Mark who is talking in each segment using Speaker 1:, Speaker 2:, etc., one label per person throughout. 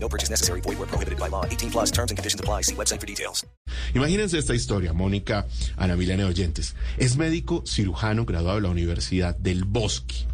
Speaker 1: No purchase necessary. Void where prohibited by law. 18 plus terms and conditions apply. See website for details.
Speaker 2: Imagínense esta historia, Mónica, Ana Milena Oyentes. Es médico cirujano graduado de la Universidad del Bosque.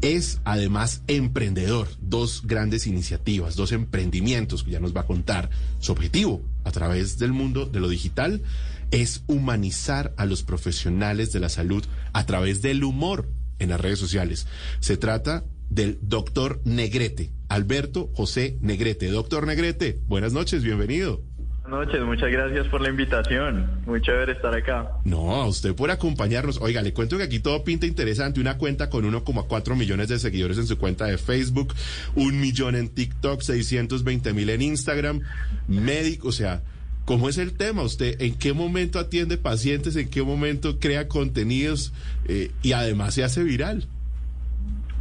Speaker 2: Es además emprendedor, dos grandes iniciativas, dos emprendimientos que ya nos va a contar. Su objetivo a través del mundo de lo digital es humanizar a los profesionales de la salud a través del humor en las redes sociales. Se trata del doctor Negrete, Alberto José Negrete. Doctor Negrete, buenas noches, bienvenido.
Speaker 3: Buenas noches, muchas gracias por la invitación. Muy chévere estar acá.
Speaker 2: No, a usted por acompañarnos. Oiga, le cuento que aquí todo pinta interesante. Una cuenta con 1,4 millones de seguidores en su cuenta de Facebook, un millón en TikTok, 620 mil en Instagram, médico, o sea, ¿cómo es el tema? ¿Usted en qué momento atiende pacientes? ¿En qué momento crea contenidos? Eh, y además se hace viral.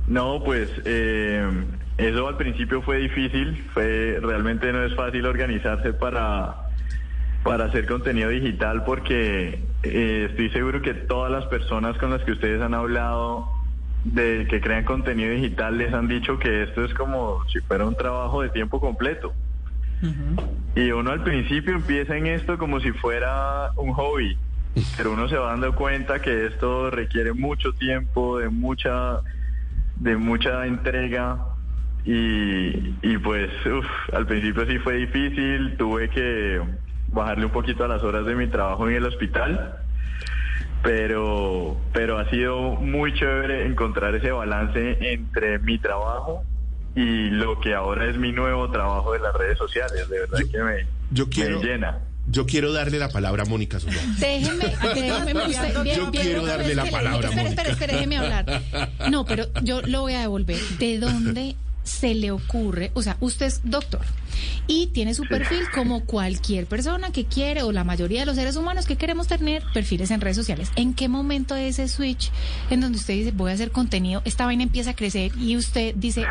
Speaker 3: No, pues eh, eso al principio fue difícil, fue realmente no es fácil organizarse para, para hacer contenido digital porque eh, estoy seguro que todas las personas con las que ustedes han hablado de que crean contenido digital les han dicho que esto es como si fuera un trabajo de tiempo completo. Y uno al principio empieza en esto como si fuera un hobby, pero uno se va dando cuenta que esto requiere mucho tiempo, de mucha de mucha entrega. Y, pues uf, al principio sí fue difícil, tuve que bajarle un poquito a las horas de mi trabajo en el hospital, pero, pero ha sido muy chévere encontrar ese balance entre mi trabajo y lo que ahora es mi nuevo trabajo de las redes sociales, de verdad que me,
Speaker 2: yo quiero,
Speaker 3: me llena.
Speaker 2: Yo quiero darle la palabra a Mónica Zulón.
Speaker 4: Déjeme, déjeme usted, bien,
Speaker 2: Yo
Speaker 4: bien,
Speaker 2: quiero darle la palabra,
Speaker 4: espere,
Speaker 2: Mónica.
Speaker 4: espere, espere, déjeme hablar. No, pero yo lo voy a devolver. ¿De dónde se le ocurre? O sea, usted es doctor y tiene su perfil como cualquier persona que quiere, o la mayoría de los seres humanos que queremos tener perfiles en redes sociales. ¿En qué momento de ese switch en donde usted dice, voy a hacer contenido, esta vaina empieza a crecer y usted dice,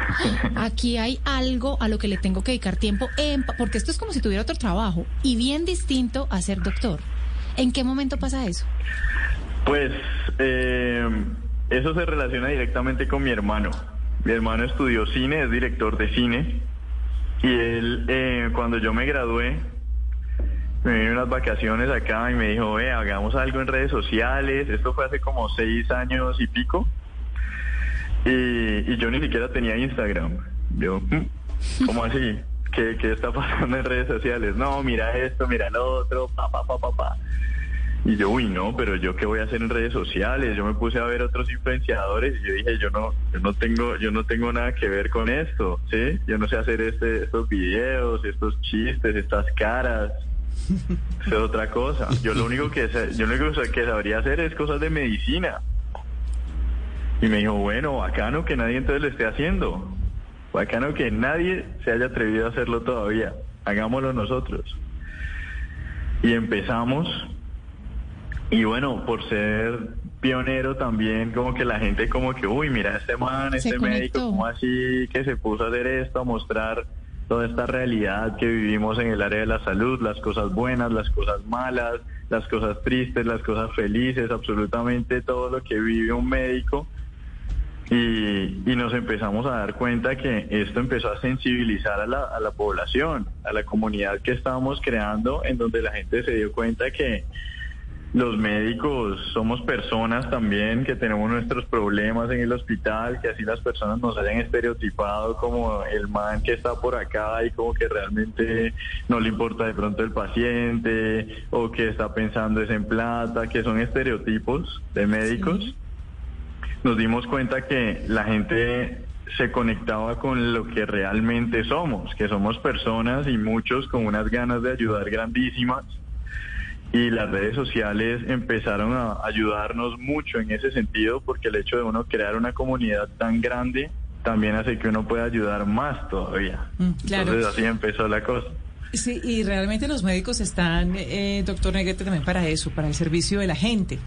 Speaker 4: aquí hay algo a lo que le tengo que dedicar tiempo, en- porque esto es como si tuviera otro trabajo y bien distinto a ser doctor? ¿En qué momento pasa eso?
Speaker 3: Pues eh, eso se relaciona directamente con mi hermano. Mi hermano estudió cine, es director de cine. Y él, eh, cuando yo me gradué, me vine unas vacaciones acá y me dijo, ve, hagamos algo en redes sociales. Esto fue hace como seis años y pico. Y, y yo ni siquiera tenía Instagram. Yo, "Mm, ¿cómo así? ¿Qué, ¿Qué está pasando en redes sociales? No, mira esto, mira lo otro, pa, pa, pa, pa, pa. Y yo, uy, no, pero yo qué voy a hacer en redes sociales. Yo me puse a ver otros influenciadores y yo dije, yo no, yo no tengo, yo no tengo nada que ver con esto, ¿sí? Yo no sé hacer este, estos videos, estos chistes, estas caras. Es otra cosa. Yo lo único que yo lo único que sabría hacer es cosas de medicina. Y me dijo, bueno, bacano que nadie entonces lo esté haciendo. Bacano que nadie se haya atrevido a hacerlo todavía. Hagámoslo nosotros. Y empezamos. Y bueno, por ser pionero también, como que la gente como que, uy, mira este man, este médico, como así que se puso a hacer esto, a mostrar toda esta realidad que vivimos en el área de la salud, las cosas buenas, las cosas malas, las cosas tristes, las cosas felices, absolutamente todo lo que vive un médico. Y, y nos empezamos a dar cuenta que esto empezó a sensibilizar a la, a la población, a la comunidad que estábamos creando, en donde la gente se dio cuenta que los médicos somos personas también, que tenemos nuestros problemas en el hospital, que así las personas nos hayan estereotipado como el man que está por acá y como que realmente no le importa de pronto el paciente o que está pensando es en plata, que son estereotipos de médicos nos dimos cuenta que la gente se conectaba con lo que realmente somos, que somos personas y muchos con unas ganas de ayudar grandísimas. Y las redes sociales empezaron a ayudarnos mucho en ese sentido porque el hecho de uno crear una comunidad tan grande también hace que uno pueda ayudar más todavía.
Speaker 4: Mm, claro.
Speaker 3: Entonces así empezó la cosa.
Speaker 5: Sí, y realmente los médicos están, eh, doctor Negrete, también para eso, para el servicio de la gente.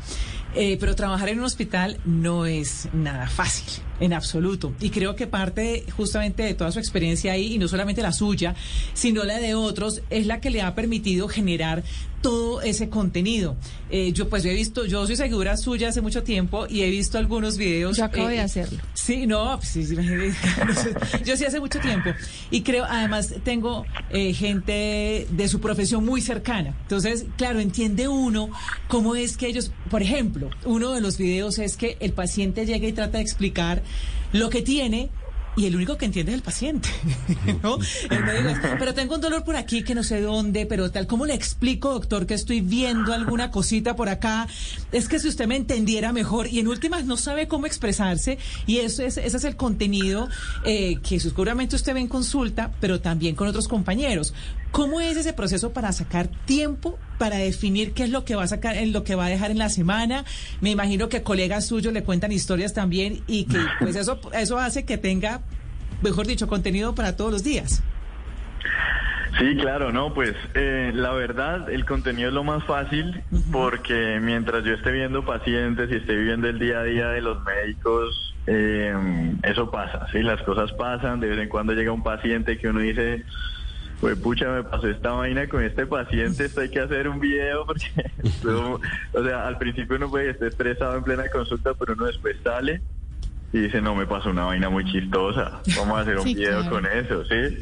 Speaker 5: Eh, pero trabajar en un hospital no es nada fácil, en absoluto. Y creo que parte justamente de toda su experiencia ahí, y no solamente la suya, sino la de otros, es la que le ha permitido generar todo ese contenido. Eh, yo pues he visto, yo soy seguidora suya hace mucho tiempo y he visto algunos videos.
Speaker 4: Yo acabo de
Speaker 5: eh,
Speaker 4: hacerlo.
Speaker 5: Sí, no, pues, sí, sí, yo sí hace mucho tiempo. Y creo, además, tengo eh, gente de su profesión muy cercana. Entonces, claro, entiende uno cómo es que ellos, por ejemplo, uno de los videos es que el paciente llega y trata de explicar lo que tiene y el único que entiende es el paciente. El médico es, pero tengo un dolor por aquí que no sé dónde, pero tal, ¿cómo le explico, doctor, que estoy viendo alguna cosita por acá? Es que si usted me entendiera mejor, y en últimas no sabe cómo expresarse, y eso es, ese es el contenido eh, que seguramente usted ve en consulta, pero también con otros compañeros. ¿Cómo es ese proceso para sacar tiempo para definir qué es lo que va a sacar, en lo que va a dejar en la semana? Me imagino que colegas suyos le cuentan historias también y que pues eso eso hace que tenga, mejor dicho, contenido para todos los días.
Speaker 3: Sí, claro, no, pues eh, la verdad el contenido es lo más fácil porque mientras yo esté viendo pacientes y esté viviendo el día a día de los médicos, eh, eso pasa, sí, las cosas pasan, de vez en cuando llega un paciente que uno dice, pues pucha, me pasó esta vaina con este paciente, esto hay que hacer un video porque, o sea, al principio uno puede estar estresado en plena consulta, pero uno después sale y dice, no, me pasó una vaina muy chistosa, vamos a hacer un
Speaker 4: Sí,
Speaker 3: video
Speaker 4: claro.
Speaker 3: con eso, ¿sí?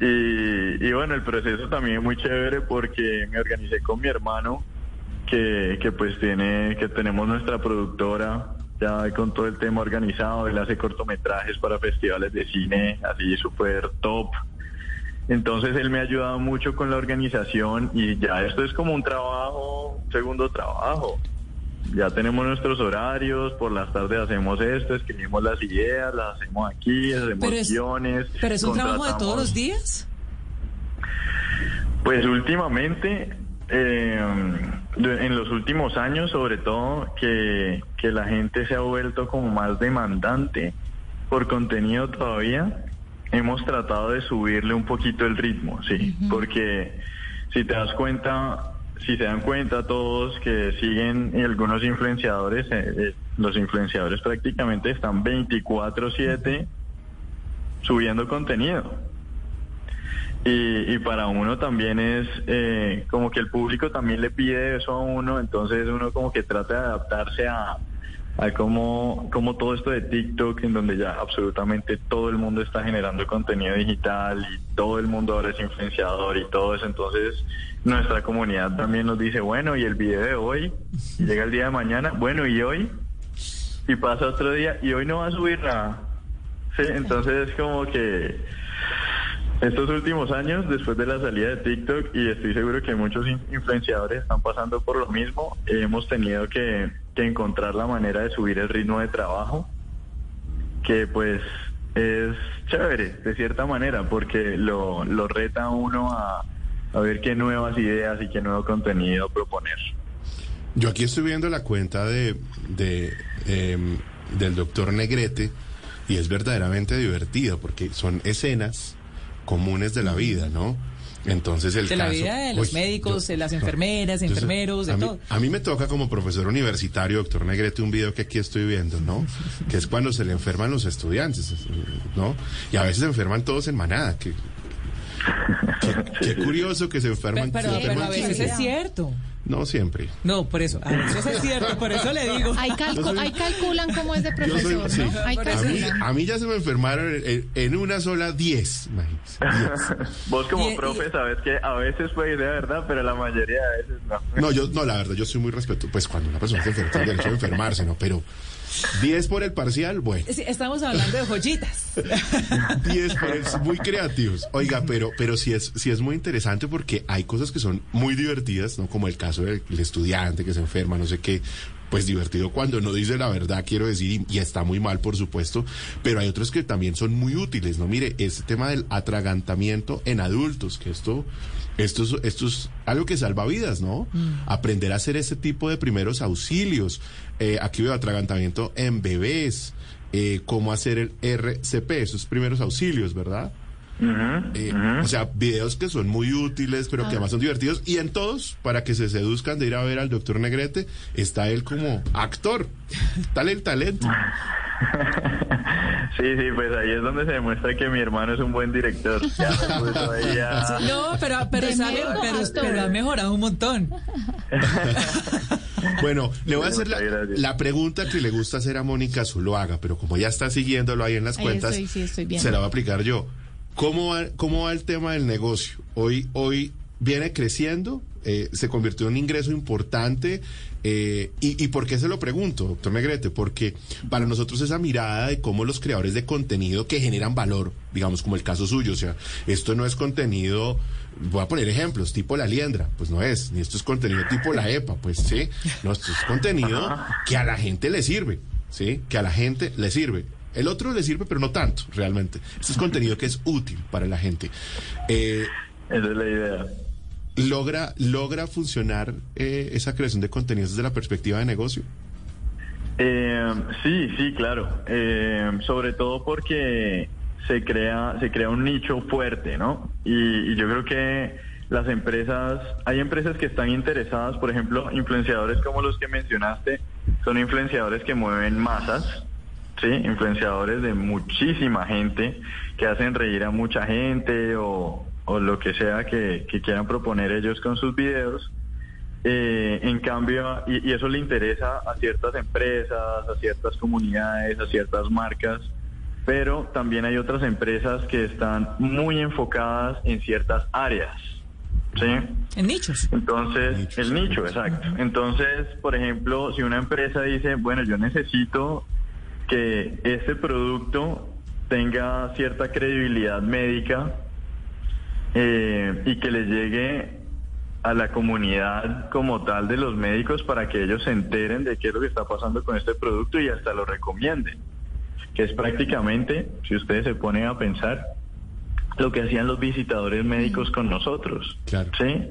Speaker 3: Y, y bueno, el proceso también es muy chévere porque me organicé con mi hermano, que, que pues tiene, que tenemos nuestra productora, ya con todo el tema organizado, él hace cortometrajes para festivales de cine, así súper top. Entonces él me ha ayudado mucho con la organización y ya esto es como un trabajo, un segundo trabajo. Ya tenemos nuestros horarios, por las tardes hacemos esto, escribimos las ideas, las hacemos aquí, hacemos
Speaker 5: Pero es-
Speaker 3: guiones.
Speaker 5: Pero es un trabajo de todos los días.
Speaker 3: Pues últimamente, eh, en los últimos años sobre todo, que, que la gente se ha vuelto como más demandante por contenido todavía, hemos tratado de subirle un poquito el ritmo, sí, porque si te das cuenta, si se dan cuenta todos que siguen algunos influenciadores, eh, eh, los influenciadores prácticamente están 24/7 subiendo contenido. Y, y para uno también es eh, como que el público también le pide eso a uno, entonces uno como que trata de adaptarse a, a cómo, cómo todo esto de TikTok, en donde ya absolutamente todo el mundo está generando contenido digital y todo el mundo ahora es influenciador y todo eso, entonces nuestra comunidad también nos dice, bueno, y el video de hoy, y llega el día de mañana, bueno, y hoy, y pasa otro día, y hoy no va a subir nada. Sí, entonces es como que estos últimos años, después de la salida de TikTok, y estoy seguro que muchos in- influenciadores están pasando por lo mismo, hemos tenido que, que encontrar la manera de subir el ritmo de trabajo, que pues es chévere, de cierta manera, porque lo, lo reta uno a, a ver qué nuevas ideas y qué nuevo contenido proponer.
Speaker 2: Yo aquí estoy viendo la cuenta de, de em, del doctor Negrete y es verdaderamente divertido porque son escenas comunes de la vida, ¿no? Entonces el
Speaker 5: De la
Speaker 2: caso-
Speaker 5: vida de los
Speaker 2: Uy,
Speaker 5: médicos,
Speaker 2: yo-
Speaker 5: de las enfermeras,
Speaker 2: Entonces,
Speaker 5: enfermeros, de
Speaker 2: a mí,
Speaker 5: todo.
Speaker 2: A mí me toca como profesor universitario, doctor Negrete, un video que aquí estoy viendo, ¿no? Que es cuando se le enferman los estudiantes, ¿no? Y a veces se enferman todos en manada. Que, que- qué curioso que se enferman.
Speaker 5: Pero,
Speaker 2: se
Speaker 5: pero
Speaker 2: enferman
Speaker 5: a veces es cierto.
Speaker 2: No siempre.
Speaker 5: No, por eso. A veces es cierto, por eso le digo.
Speaker 4: Ahí, calcu-
Speaker 2: Yo soy-
Speaker 4: ahí calculan cómo es de
Speaker 2: soy-
Speaker 4: profesor,
Speaker 2: sí.
Speaker 4: ¿no? Ahí
Speaker 2: a,
Speaker 5: eso
Speaker 2: mí,
Speaker 4: calculan.
Speaker 2: a mí ya se me enfermaron en, en una sola 10, imagínense. 10.
Speaker 3: Vos como
Speaker 5: Y- y-
Speaker 3: profe sabes que a veces puede ser verdad, pero la mayoría de veces no.
Speaker 2: No, yo, no, la verdad, yo soy muy respetuoso. Pues cuando una persona se enferma, tiene derecho a enfermarse, ¿no? Pero 10 por el parcial, bueno.
Speaker 5: Sí, estamos hablando de joyitas.
Speaker 2: 10 por el, muy creativos. Oiga, pero, pero sí es, sí es muy interesante porque hay cosas que son muy divertidas, ¿no? Como el caso del el estudiante que se enferma, no sé qué. Pues divertido cuando no dice la verdad, quiero decir, y, y está muy mal, por supuesto, pero hay otros que también son muy útiles, ¿no? Mire, este tema del atragantamiento en adultos, que esto, esto, es, esto es algo que salva vidas, ¿no? Aprender a hacer ese tipo de primeros auxilios. Eh, aquí veo atragantamiento en bebés, eh, cómo hacer el RCP, esos primeros auxilios, ¿verdad? Eh. O sea, videos que son muy útiles, pero que además son divertidos. Y en todos, para que se seduzcan de ir a ver al doctor Negrete, está él como actor. Tal el talento.
Speaker 3: Sí, sí, pues ahí es donde se demuestra que mi hermano es un buen director. Ya, pues, ahí ya-
Speaker 5: No, pero, pero, sabe- pero, pero ha mejorado un montón.
Speaker 2: Bueno, le voy a hacer la, pregunta que le gusta hacer a Mónica Zuluaga, pero como ya está siguiéndolo ahí en las
Speaker 4: Ahí
Speaker 2: cuentas,
Speaker 4: estoy, sí, estoy viendo.
Speaker 2: se la voy a aplicar yo. ¿Cómo va, cómo va el tema del negocio? Hoy, hoy viene creciendo, eh, se convirtió en un ingreso importante. eh, y, ¿Y por qué se lo pregunto, doctor Negrete? Porque para nosotros esa mirada de cómo los creadores de contenido que generan valor, digamos como el caso suyo, o sea, esto no es contenido, voy a poner ejemplos, tipo la liendra, pues no es, ni esto es contenido tipo la EPA, pues sí, no, esto es contenido que a la gente le sirve, ¿sí? Que a la gente le sirve. El otro le sirve, pero no tanto, realmente. Este es contenido que es útil para la gente. Eh,
Speaker 3: Esa es la idea.
Speaker 2: ¿logra, ¿Logra funcionar eh, esa creación de contenidos desde la perspectiva de negocio?
Speaker 3: Eh, sí, sí, claro. Eh, sobre todo porque se crea, se crea un nicho fuerte, ¿no? Y, y yo creo que las empresas, hay empresas que están interesadas, por ejemplo, influenciadores como los que mencionaste, son influenciadores que mueven masas, ¿sí? Influenciadores de muchísima gente, que hacen reír a mucha gente o, o lo que sea que, que quieran proponer ellos con sus videos. Eh, en cambio, y, y eso le interesa a ciertas empresas, a ciertas comunidades, a ciertas marcas, pero también hay otras empresas que están muy enfocadas en ciertas áreas. ¿sí?
Speaker 5: En nichos.
Speaker 3: Entonces,
Speaker 2: Nichos.
Speaker 3: el nicho, exacto. Entonces, por ejemplo, si una empresa dice, bueno, yo necesito que este producto tenga cierta credibilidad médica eh, y que le llegue a la comunidad como tal de los médicos para que ellos se enteren de qué es lo que está pasando con este producto y hasta lo recomienden. Que es prácticamente, si ustedes se ponen a pensar, lo que hacían los visitadores médicos con nosotros.
Speaker 2: Claro.
Speaker 3: ¿sí?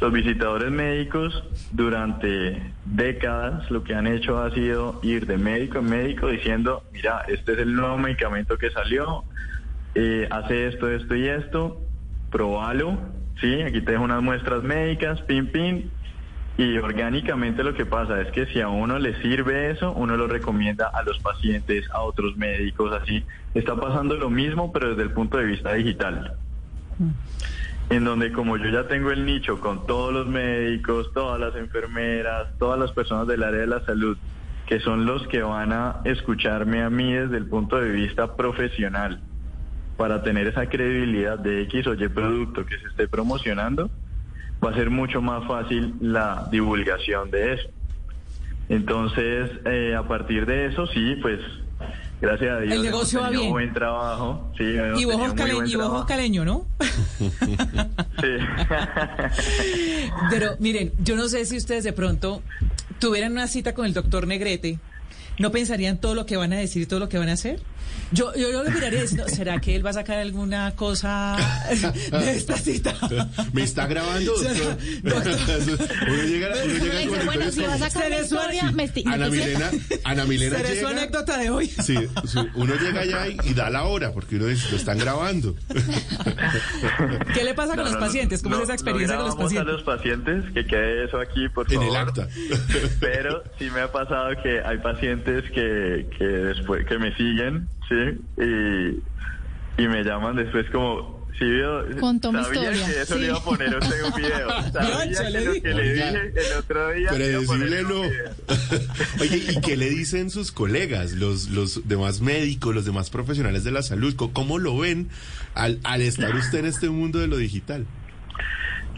Speaker 3: Los visitadores médicos durante décadas lo que han hecho ha sido ir de médico en médico diciendo, mira, este es el nuevo medicamento que salió, eh, hace esto, esto y esto, probalo, ¿sí? Aquí te dejo unas muestras médicas, pin, pin. Y orgánicamente lo que pasa es que si a uno le sirve eso, uno lo recomienda a los pacientes, a otros médicos, así. Está pasando lo mismo, pero desde el punto de vista digital. En donde como yo ya tengo el nicho con todos los médicos, todas las enfermeras, todas las personas del área de la salud, que son los que van a escucharme a mí desde el punto de vista profesional, para tener esa credibilidad de X o Y producto que se esté promocionando, va a ser mucho más fácil la divulgación de eso. Entonces, eh, a partir de eso, sí, pues, gracias a Dios.
Speaker 5: El negocio va bien.
Speaker 3: buen trabajo. Sí,
Speaker 5: Y vos,
Speaker 3: tenido muy
Speaker 5: caleño,
Speaker 3: buen
Speaker 5: y vos
Speaker 3: trabajo.
Speaker 5: caleño, ¿no?
Speaker 3: Sí.
Speaker 5: Pero miren, yo no sé si ustedes de pronto tuvieran una cita con el doctor Negrete, ¿no pensarían todo lo que van a decir y todo lo que van a hacer? Yo, yo, lo miraría diciendo, ¿será que él va a sacar alguna cosa de esta cita?
Speaker 2: ¿Me está grabando, doctor? uno llega, uno llega
Speaker 4: dice, bueno, si vas a sacar una historia, me me
Speaker 2: Ana
Speaker 4: estoy-
Speaker 2: Milena, Ana Milena
Speaker 5: ¿Será su
Speaker 2: llega...
Speaker 5: anécdota de hoy?
Speaker 2: Sí, sí, uno llega allá y, y da la hora, porque uno dice, lo están grabando.
Speaker 5: ¿Qué le pasa con
Speaker 3: No,
Speaker 5: los
Speaker 3: no,
Speaker 5: pacientes? ¿Cómo
Speaker 3: no,
Speaker 5: es esa experiencia
Speaker 3: no
Speaker 5: con los pacientes?
Speaker 3: a los pacientes, que quede eso aquí, por
Speaker 2: En
Speaker 3: favor.
Speaker 2: el acta.
Speaker 3: Pero sí me ha pasado que hay pacientes que, que después que me siguen, sí, y, y me llaman después como Sí, vio,
Speaker 4: Contó mi
Speaker 3: sabía
Speaker 4: historia,
Speaker 3: que eso
Speaker 4: sí.
Speaker 3: le iba a poner a usted un video. Sabía que lo que le dije el otro día
Speaker 2: no.
Speaker 3: video.
Speaker 2: Oye, ¿y qué le dicen sus colegas, los, los demás médicos, los demás profesionales de la salud? ¿Cómo lo ven al, al estar usted en este mundo de lo digital?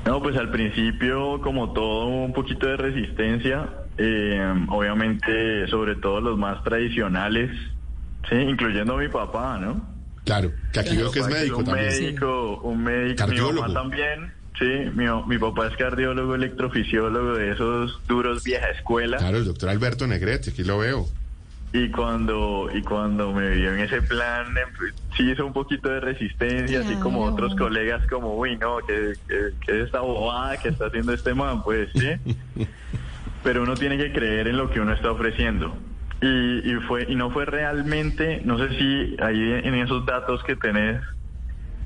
Speaker 3: No, pues al principio, como todo, un poquito de resistencia. eh, obviamente, sobre todo los más tradicionales, sí, incluyendo a mi papá, ¿no?
Speaker 2: Claro, que aquí veo que es
Speaker 3: Mi
Speaker 2: médico
Speaker 3: un
Speaker 2: también.
Speaker 3: médico, un médico, mi
Speaker 2: Cardiólogo.
Speaker 3: mamá también. Sí, mi, mi papá es cardiólogo, electrofisiólogo de esos duros vieja escuela.
Speaker 2: Claro, el doctor Alberto Negrete, aquí lo veo.
Speaker 3: Y cuando y cuando me vio en ese plan, em, sí hizo un poquito de resistencia, así como otros colegas, como, uy, no, que, que, que esta bobada que está haciendo este man, pues sí. Pero uno tiene que creer en lo que uno está ofreciendo. Y, y fue y no fue realmente, no sé si ahí en esos datos que tenés,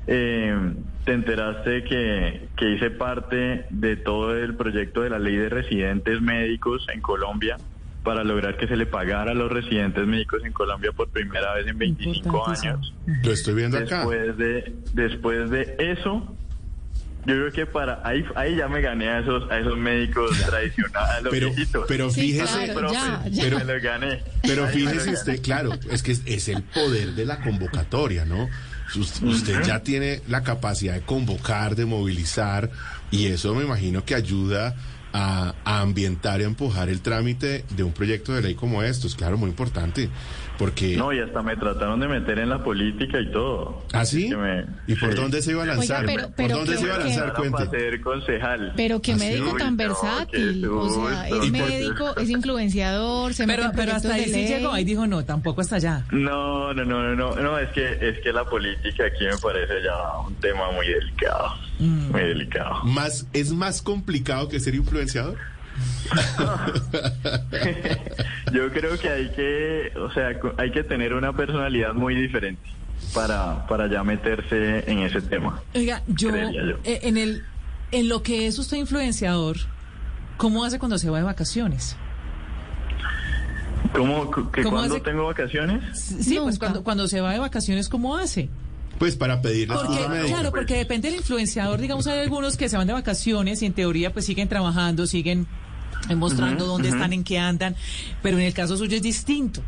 Speaker 3: eh, te enteraste que, que hice parte de todo el proyecto de la ley de residentes médicos en Colombia para lograr que se le pagara a los residentes médicos en Colombia por primera vez en 25
Speaker 5: Importantísimo.
Speaker 3: años.
Speaker 2: Lo estoy viendo acá.
Speaker 3: Después de, después de eso, yo creo que para ahí, ahí ya me gané a esos, a esos médicos tradicionales, a los
Speaker 2: Pero,
Speaker 3: viejitos.
Speaker 2: pero
Speaker 4: Sí,
Speaker 2: fíjese,
Speaker 4: claro, ya, ya.
Speaker 2: Pero-
Speaker 3: me los gané.
Speaker 2: pero fíjese usted, claro, es que es, es el poder de la convocatoria, ¿no? Us- Usted ya tiene la capacidad de convocar, de movilizar, y eso me imagino que ayuda a, a ambientar y a empujar el trámite de un proyecto de ley como estos. Claro, muy importante, porque...
Speaker 3: No, y hasta me trataron de meter en la política y todo.
Speaker 2: ¿Ah, sí?
Speaker 3: Que me-
Speaker 2: ¿Y por
Speaker 3: sí.
Speaker 2: dónde se iba a lanzar?
Speaker 4: Oiga, pero-
Speaker 2: ¿Por
Speaker 4: pero
Speaker 2: dónde
Speaker 4: que-
Speaker 2: se iba a
Speaker 4: que-
Speaker 2: lanzar?
Speaker 3: Para ser concejal.
Speaker 4: Pero qué
Speaker 2: ¿Ah,
Speaker 4: médico tan
Speaker 3: no,
Speaker 4: versátil. O sea, es
Speaker 2: ¿Y por-
Speaker 4: médico, es influenciador, se mete
Speaker 5: Pero,
Speaker 4: en
Speaker 5: pero hasta ahí sí llegó. Ahí dijo, no, tampoco hasta allá.
Speaker 3: No, no, no, no, no, no, es que es que la política aquí me parece ya un tema muy delicado,
Speaker 5: Mm.
Speaker 3: muy delicado.
Speaker 2: Más, ¿Es más complicado que ser influenciador?
Speaker 3: Yo creo que hay que, o sea, hay que tener una personalidad muy diferente para para ya meterse en ese tema.
Speaker 5: Oiga, yo,
Speaker 3: yo.
Speaker 5: eh, en el en lo que es usted influenciador, ¿cómo hace cuando se va de vacaciones?
Speaker 3: ¿Cómo que
Speaker 5: ¿Cómo
Speaker 3: cuando
Speaker 5: hace-
Speaker 3: tengo vacaciones?
Speaker 5: Sí, pues cuando, cuando se va de vacaciones, ¿cómo hace?
Speaker 2: Pues para pedir la
Speaker 5: Porque,
Speaker 2: excusa médica.
Speaker 5: claro, porque depende del influenciador, digamos, hay algunos que se van de vacaciones y en teoría pues siguen trabajando, siguen mostrando dónde están, en qué andan, pero en el caso suyo es distinto.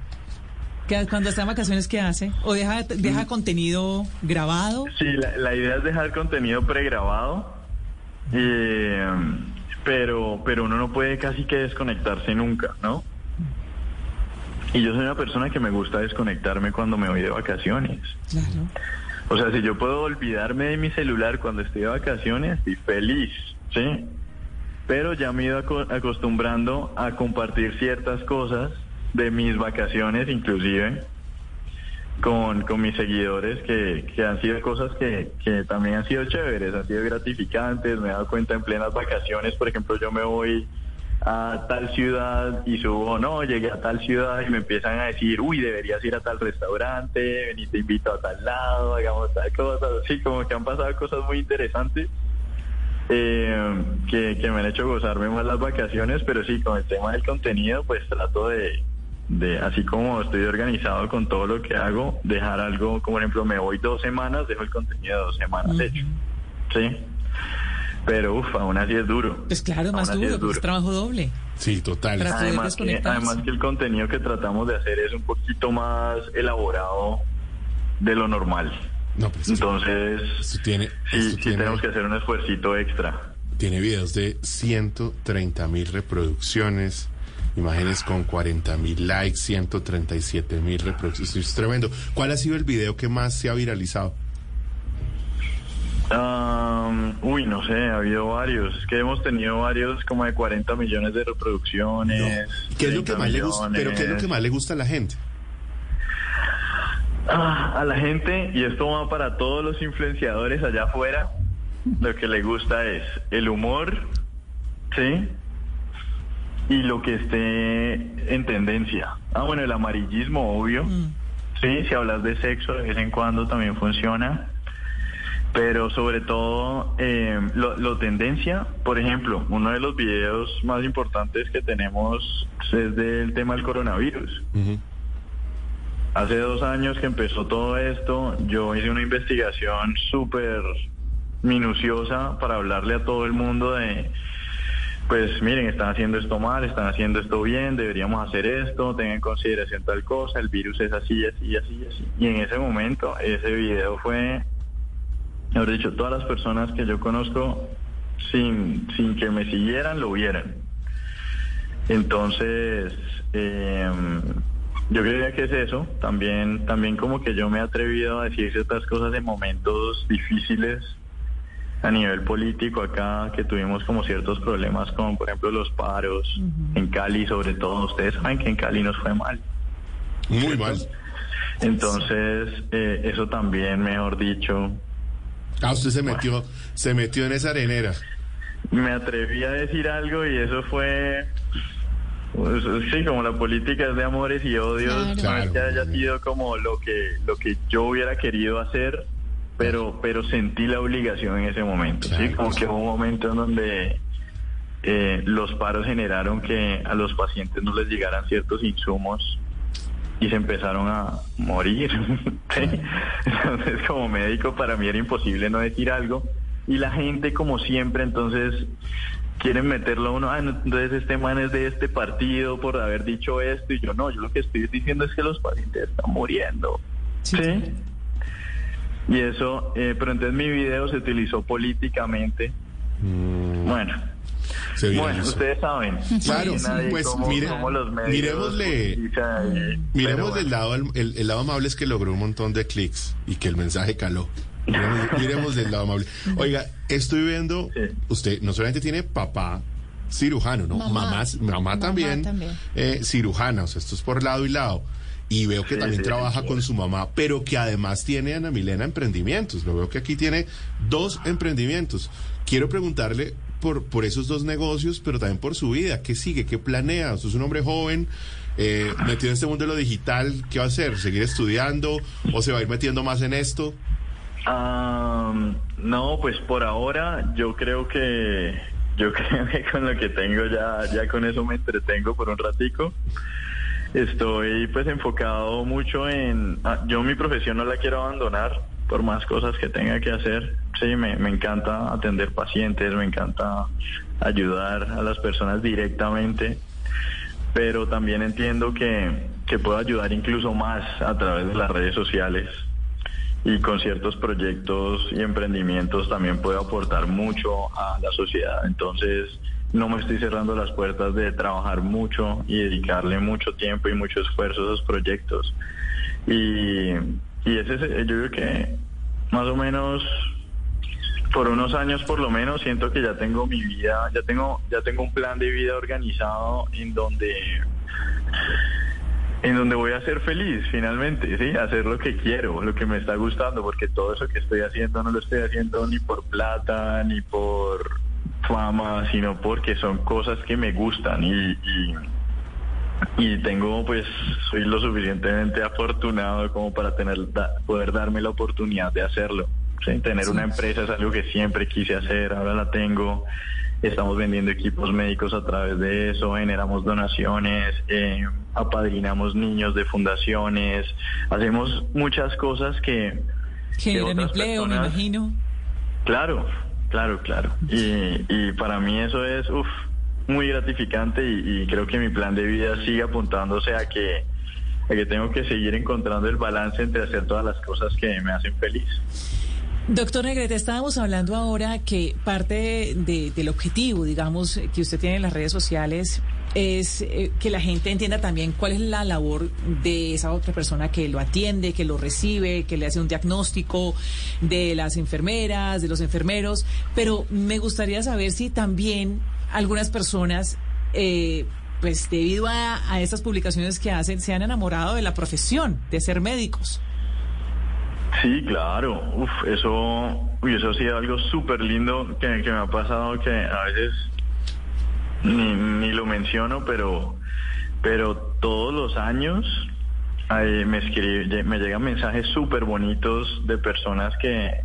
Speaker 5: ¿Qué- Cuando está en vacaciones, ¿qué hace? ¿O deja, deja contenido grabado?
Speaker 3: Sí, la, la idea es dejar contenido pregrabado, eh, pero, pero uno no puede casi que desconectarse nunca, ¿no? Y yo soy una persona que me gusta desconectarme cuando me voy de vacaciones.
Speaker 5: Claro.
Speaker 3: O sea, si yo puedo olvidarme de mi celular cuando estoy de vacaciones, estoy feliz, ¿sí? Pero ya me he ido aco- acostumbrando a compartir ciertas cosas de mis vacaciones, inclusive, con, con mis seguidores, que, que han sido cosas que, que también han sido chéveres, han sido gratificantes. Me he dado cuenta en plenas vacaciones, por ejemplo, yo me voy a tal ciudad y subo, no, llegué a tal ciudad y me empiezan a decir, uy, deberías ir a tal restaurante, vení, te invito a tal lado, hagamos tal cosa, así como que han pasado cosas muy interesantes eh, que, que me han hecho gozarme más las vacaciones, pero sí, con el tema del contenido, pues trato de, de, así como estoy organizado con todo lo que hago, dejar algo, como por ejemplo, me voy dos semanas, dejo el contenido de dos semanas hecho, ¿sí? Pero uff, aún así es duro.
Speaker 5: Pues claro, más duro, pues es trabajo doble.
Speaker 2: Sí, total.
Speaker 5: Para- poder
Speaker 3: Además que,
Speaker 5: desconectarse.
Speaker 3: además que el contenido que tratamos de hacer es un poquito más elaborado de lo normal.
Speaker 2: No, pues
Speaker 3: Entonces,
Speaker 2: esto tiene,
Speaker 3: sí,
Speaker 2: esto
Speaker 3: sí
Speaker 2: tiene,
Speaker 3: tenemos que hacer un esfuercito extra.
Speaker 2: tiene videos de 130 mil reproducciones, imágenes con 40 mil likes, 137 mil reproducciones. Esto es tremendo. ¿Cuál ha sido el video que más se ha viralizado?
Speaker 3: Am, uy, no sé, ha habido varios. Es que hemos tenido varios como de 40 millones de reproducciones.
Speaker 2: ¿Qué es lo que
Speaker 3: 30
Speaker 2: más le gusta? Pero ¿qué es lo que más le gusta a la gente?
Speaker 3: Ah, a la gente, y esto va para todos los influenciadores allá afuera, lo que le gusta es el humor, ¿sí? Y lo que esté en tendencia. Ah, bueno, el amarillismo, obvio. Sí, si hablas de sexo, de vez en cuando también funciona. Pero sobre todo, eh, lo, lo tendencia, por ejemplo, uno de los videos más importantes que tenemos es del tema del coronavirus. Hace dos años que empezó todo esto, yo hice una investigación súper minuciosa para hablarle a todo el mundo de, pues miren, están haciendo esto mal, están haciendo esto bien, deberíamos hacer esto, tengan en consideración tal cosa, el virus es así, así, así, así. Y en ese momento, ese video fue, mejor dicho, todas las personas que yo conozco, sin, sin que me siguieran, lo vieran. Entonces, eh, yo creía que es eso. También, también como que yo me he atrevido a decir ciertas cosas en momentos difíciles a nivel político acá, que tuvimos como ciertos problemas con, por ejemplo, los paros en Cali, sobre todo. Ustedes saben que en Cali nos fue mal.
Speaker 2: Muy mal.
Speaker 3: Entonces, eh, eso también, mejor dicho,
Speaker 2: Ah, usted se metió, se metió en esa arenera.
Speaker 3: me atreví a decir algo y eso fue pues, sí como la política es de amores y odios
Speaker 4: Claro.
Speaker 3: que haya sido como lo que lo que yo hubiera querido hacer pero, pero sentí la obligación en ese momento, ¿sí? Como que hubo un momento en donde eh, los paros generaron que a los pacientes no les llegaran ciertos insumos y se empezaron a morir. ¿sí? Entonces, como médico, para mí era imposible no decir algo. Y la gente, como siempre, entonces quieren meterlo a uno, ah, entonces este man es de este partido por haber dicho esto. Y yo no, yo lo que estoy diciendo es que los pacientes están muriendo.
Speaker 5: Sí.
Speaker 3: ¿Sí? Y eso, eh, pero entonces mi video se utilizó políticamente.
Speaker 2: Mm,
Speaker 3: Bueno,
Speaker 2: se
Speaker 3: bueno, ustedes saben.
Speaker 2: Claro, pues,
Speaker 3: cómo-
Speaker 2: mire-
Speaker 3: cómo los medios
Speaker 2: miremosle- Miremos
Speaker 3: bueno.
Speaker 2: lado, el, el lado amable es que logró un montón de clics y que el mensaje caló. Miremos, miremos del lado amable. Oiga, estoy viendo,
Speaker 3: Sí.
Speaker 2: usted no solamente tiene papá cirujano, ¿no?
Speaker 4: Mamá.
Speaker 2: mamá, mamá también,
Speaker 4: también.
Speaker 2: eh, cirujana, o sea, esto es por lado y lado. Y veo que
Speaker 3: Sí,
Speaker 2: también
Speaker 3: sí,
Speaker 2: trabaja
Speaker 3: sí.
Speaker 2: con su mamá, pero que además tiene Ana Milena emprendimientos. Lo veo que aquí tiene dos emprendimientos. Quiero preguntarle por, por esos dos negocios, pero también por su vida. ¿Qué sigue? ¿Qué planea? Usted es un hombre joven, eh, metido en este mundo de lo digital. ¿Qué va a hacer? ¿Seguir estudiando o se va a ir metiendo más en esto?
Speaker 3: Am, no, pues por ahora yo creo que yo creo que con lo que tengo ya ya con eso me entretengo por un ratico. Estoy pues enfocado mucho en ah, yo mi profesión no la quiero abandonar por más cosas que tenga que hacer. Sí, me, me encanta atender pacientes, me encanta ayudar a las personas directamente pero también entiendo que, que puedo ayudar incluso más a través de las redes sociales y con ciertos proyectos y emprendimientos también puedo aportar mucho a la sociedad. Entonces, no me estoy cerrando las puertas de trabajar mucho y dedicarle mucho tiempo y mucho esfuerzo a esos proyectos. Y, y ese es, yo creo que más o menos por unos años por lo menos siento que ya tengo mi vida, ya tengo, ya tengo un plan de vida organizado en donde en donde voy a ser feliz finalmente, sí, hacer lo que quiero, lo que me está gustando, porque todo eso que estoy haciendo no lo estoy haciendo ni por plata, ni por fama, sino porque son cosas que me gustan y, y, y tengo pues soy lo suficientemente afortunado como para tener da- poder darme la oportunidad de hacerlo. ¿sí? Tener una empresa es algo que siempre quise hacer, ahora la tengo. Estamos vendiendo equipos médicos a través de eso, generamos donaciones, eh, apadrinamos niños de fundaciones, hacemos muchas cosas que...
Speaker 5: Generan empleo, me
Speaker 3: personas-
Speaker 5: imagino.
Speaker 3: Claro, claro, claro. Y, y para mí eso es uf, muy gratificante y, y creo que mi plan de vida sigue apuntándose a que, tengo que seguir encontrando el balance entre hacer todas las cosas que me hacen feliz.
Speaker 5: Doctor Negrete, estábamos hablando ahora que parte de- del objetivo, digamos, que usted tiene en las redes sociales es eh, que la gente entienda también cuál es la labor de esa otra persona que lo atiende, que lo recibe, que le hace un diagnóstico, de las enfermeras, de los enfermeros. Pero me gustaría saber si también algunas personas, eh, pues debido a, a estas publicaciones que hacen, se han enamorado de la profesión, de ser médicos.
Speaker 3: Sí, claro. Uf, eso, uy, eso ha sido algo súper lindo que, que me ha pasado que a veces ni, ni lo menciono, pero, pero todos los años me, escribe, me llegan mensajes súper bonitos de personas que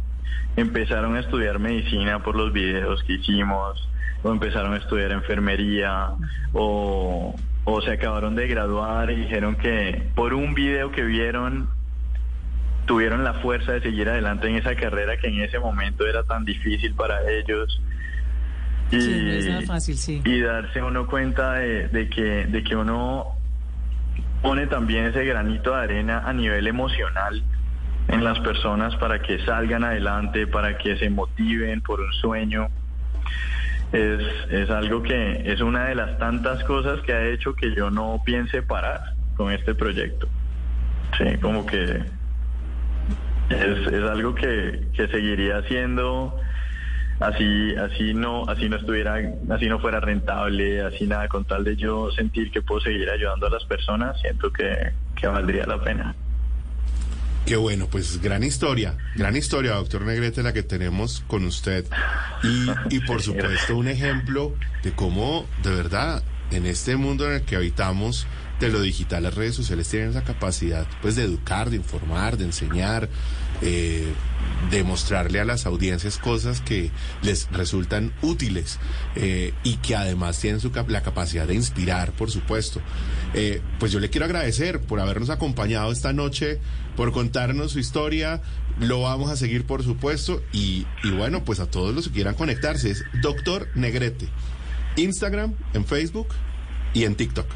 Speaker 3: empezaron a estudiar medicina por los videos que hicimos, o empezaron a estudiar enfermería, o, o se acabaron de graduar y dijeron que por un video que vieron tuvieron la fuerza de seguir adelante en esa carrera que en ese momento era tan difícil para ellos. Y,
Speaker 5: Sí, no es nada fácil, sí.
Speaker 3: y darse uno cuenta de, de que, de que uno pone también ese granito de arena a nivel emocional en las personas para que salgan adelante, para que se motiven por un sueño. Es, es algo que es una de las tantas cosas que ha hecho que yo no piense parar con este proyecto. Sí, como que es, es algo que, que seguiría haciendo así así no así no estuviera así no fuera rentable así nada con tal de yo sentir que puedo seguir ayudando a las personas siento que, que valdría la pena
Speaker 2: Qué bueno, pues gran historia, gran historia, doctor Negrete, la que tenemos con usted. Y, y por supuesto un ejemplo de cómo de verdad en este mundo en el que habitamos de lo digital, las redes sociales tienen esa capacidad pues de educar, de informar, de enseñar, eh, de mostrarle a las audiencias cosas que les resultan útiles eh, y que además tienen su la capacidad de inspirar, por supuesto. Eh, pues yo le quiero agradecer por habernos acompañado esta noche, por contarnos su historia. Lo vamos a seguir, por supuesto. Y, y bueno, pues a todos los que quieran conectarse, es Doctor Negrete. Instagram, en Facebook y en TikTok.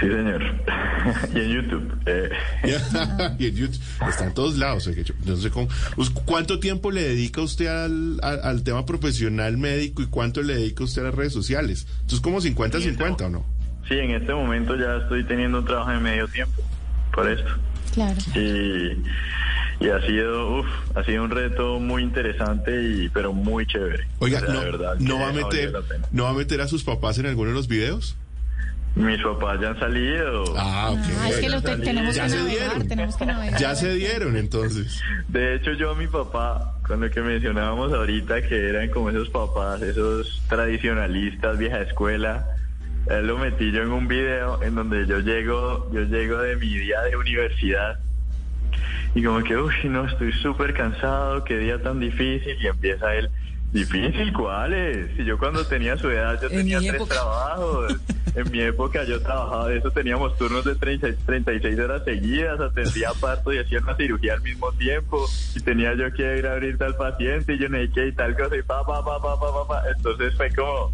Speaker 3: Sí, señor. y en YouTube. eh,
Speaker 2: y en YouTube. Está en todos lados. No sé cómo. ¿Cuánto tiempo le dedica usted al, al, al tema profesional médico y cuánto le dedica usted a las redes sociales? Entonces, como 50-50 o no?
Speaker 3: sí, en este momento ya estoy teniendo un trabajo de medio tiempo por esto.
Speaker 4: Claro.
Speaker 3: Y, y ha sido, uf, ha sido un reto muy interesante y pero muy chévere.
Speaker 2: Oiga,
Speaker 3: O sea,
Speaker 2: no,
Speaker 3: de verdad
Speaker 2: no va a meter,
Speaker 3: la pena.
Speaker 2: no va a meter a sus papás en alguno de los videos.
Speaker 3: Mis papás ya han salido.
Speaker 2: Ah, ok.
Speaker 4: Ah, es que lo te- tenemos
Speaker 2: Ya
Speaker 4: que
Speaker 2: se
Speaker 4: navegar,
Speaker 2: dieron.
Speaker 4: tenemos que navegar.
Speaker 2: Ya se dieron, entonces.
Speaker 3: De hecho, yo a mi papá, con lo que mencionábamos ahorita, que eran como esos papás, esos tradicionalistas, vieja escuela, él lo metí yo en un video en donde yo llego, yo llego de mi día de universidad y como que, uy, no, estoy súper cansado, qué día tan difícil, y empieza él, ¿difícil cuáles? Si yo cuando tenía su edad yo
Speaker 5: En
Speaker 3: tenía tres
Speaker 5: época.
Speaker 3: trabajos, en mi época yo trabajaba de eso, teníamos turnos de 30, 36 horas seguidas, atendía parto y hacía una cirugía al mismo tiempo, y tenía yo que ir a abrir tal paciente, y yo qué y tal cosa, y pa, pa, pa, pa, pa, pa, pa. entonces fue como...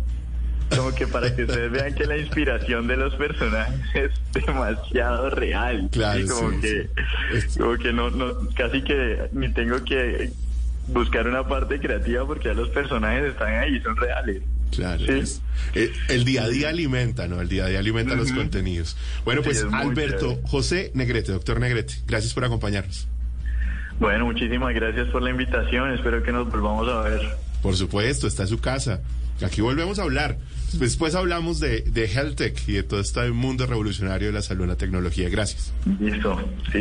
Speaker 3: Como que para que ustedes vean que la inspiración de los personajes es demasiado real.
Speaker 2: Claro,
Speaker 3: Y como
Speaker 2: sí,
Speaker 3: que,
Speaker 2: sí.
Speaker 3: como que no, no, casi que ni tengo que buscar una parte creativa porque ya los personajes están ahí, son reales.
Speaker 2: Claro.
Speaker 3: Sí.
Speaker 2: es- eh, el día a día alimenta, ¿no? El día a día alimenta los contenidos. Bueno,
Speaker 3: Sí,
Speaker 2: pues Alberto
Speaker 3: chévere.
Speaker 2: José Negrete, doctor Negrete, gracias por acompañarnos.
Speaker 3: Bueno, muchísimas gracias por la invitación. Espero que nos volvamos a ver.
Speaker 2: Por supuesto, está en su casa. Aquí volvemos a hablar. Después hablamos de, de Health Tech y de todo este mundo revolucionario de la salud y la tecnología. Gracias.
Speaker 3: Listo. Sí,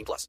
Speaker 6: 18 plus.